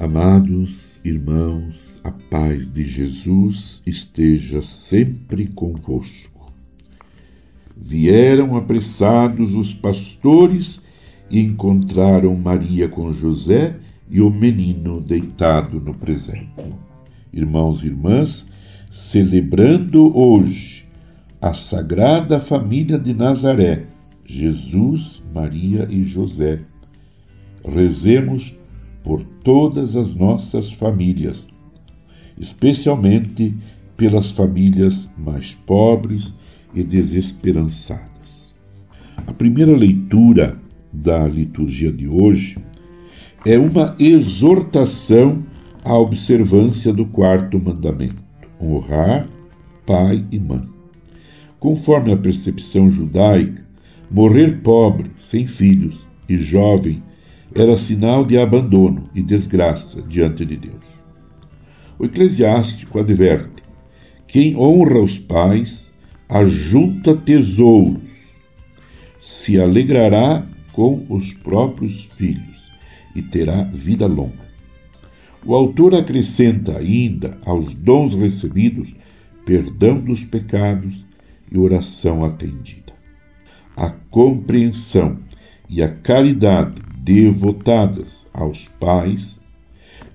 Amados irmãos, a paz de Jesus esteja sempre convosco. Vieram apressados os pastores e encontraram Maria com José e o menino deitado no presépio. Irmãos e irmãs, celebrando hoje a Sagrada Família de Nazaré, Jesus, Maria e José, rezemos por todas as nossas famílias, especialmente pelas famílias mais pobres e desesperançadas. A primeira leitura da liturgia de hoje é uma exortação à observância do quarto mandamento: honrar pai e mãe. Conforme a percepção judaica, morrer pobre, sem filhos e jovem era sinal de abandono e desgraça diante de Deus. O eclesiástico adverte: quem honra os pais ajunta tesouros, se alegrará com os próprios filhos e terá vida longa. O autor acrescenta ainda aos dons recebidos perdão dos pecados e oração atendida. A compreensão e a caridade devotadas aos pais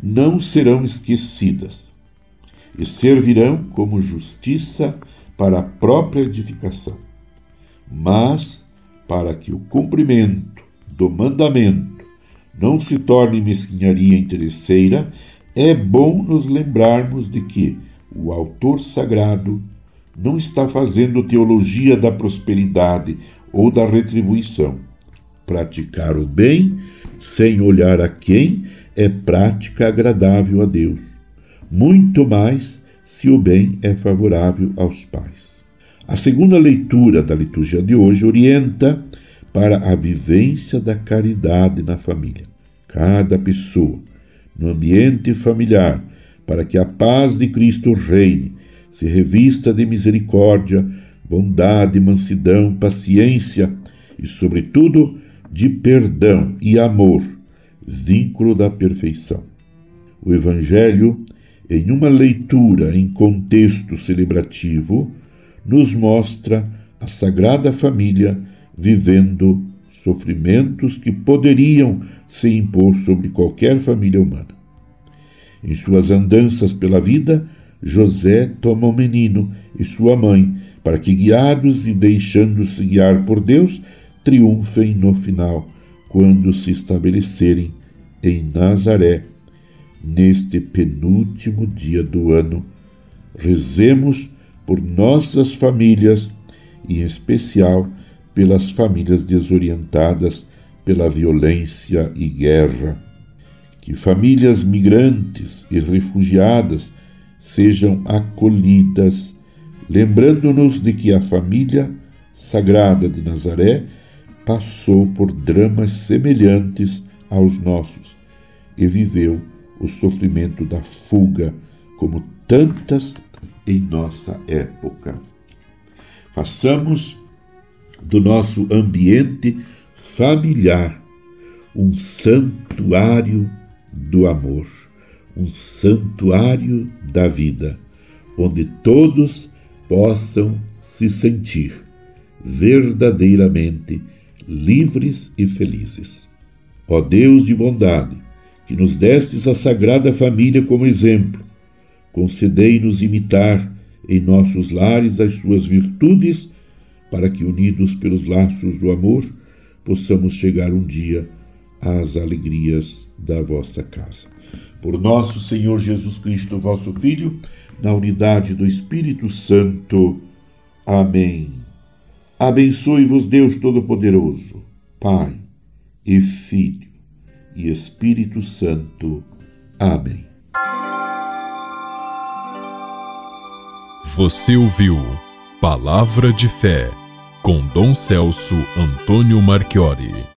não serão esquecidas e servirão como justiça para a própria edificação, mas para que o cumprimento do mandamento não se torne mesquinharia interesseira, é bom nos lembrarmos de que o autor sagrado não está fazendo teologia da prosperidade ou da retribuição Praticar o bem, sem olhar a quem, é prática agradável a Deus, muito mais se o bem é favorável aos pais. A segunda leitura da liturgia de hoje orienta para a vivência da caridade na família. Cada pessoa, no ambiente familiar, para que a paz de Cristo reine, se revista de misericórdia, bondade, mansidão, paciência e, sobretudo, de perdão e amor, vínculo da perfeição. O Evangelho, em uma leitura em contexto celebrativo, nos mostra a Sagrada Família vivendo sofrimentos que poderiam se impor sobre qualquer família humana. Em suas andanças pela vida, José toma o menino e sua mãe, para que, guiados e deixando-se guiar por Deus, triunfem no final, quando se estabelecerem em Nazaré, neste penúltimo dia do ano. Rezemos por nossas famílias e, em especial, pelas famílias desorientadas pela violência e guerra. Que famílias migrantes e refugiadas sejam acolhidas, lembrando-nos de que a família sagrada de Nazaré passou por dramas semelhantes aos nossos e viveu o sofrimento da fuga, como tantas em nossa época. Façamos do nosso ambiente familiar um santuário do amor, um santuário da vida, onde todos possam se sentir verdadeiramente livres e felizes. Ó Deus de bondade, que nos destes a Sagrada Família como exemplo, concedei-nos imitar em nossos lares as suas virtudes, para que, unidos pelos laços do amor, possamos chegar um dia às alegrias da vossa casa. Por nosso Senhor Jesus Cristo, vosso Filho, na unidade do Espírito Santo. Amém. Abençoe-vos Deus Todo-Poderoso, Pai e Filho e Espírito Santo. Amém. Você ouviu Palavra de Fé com Dom Celso Antônio Marchiori.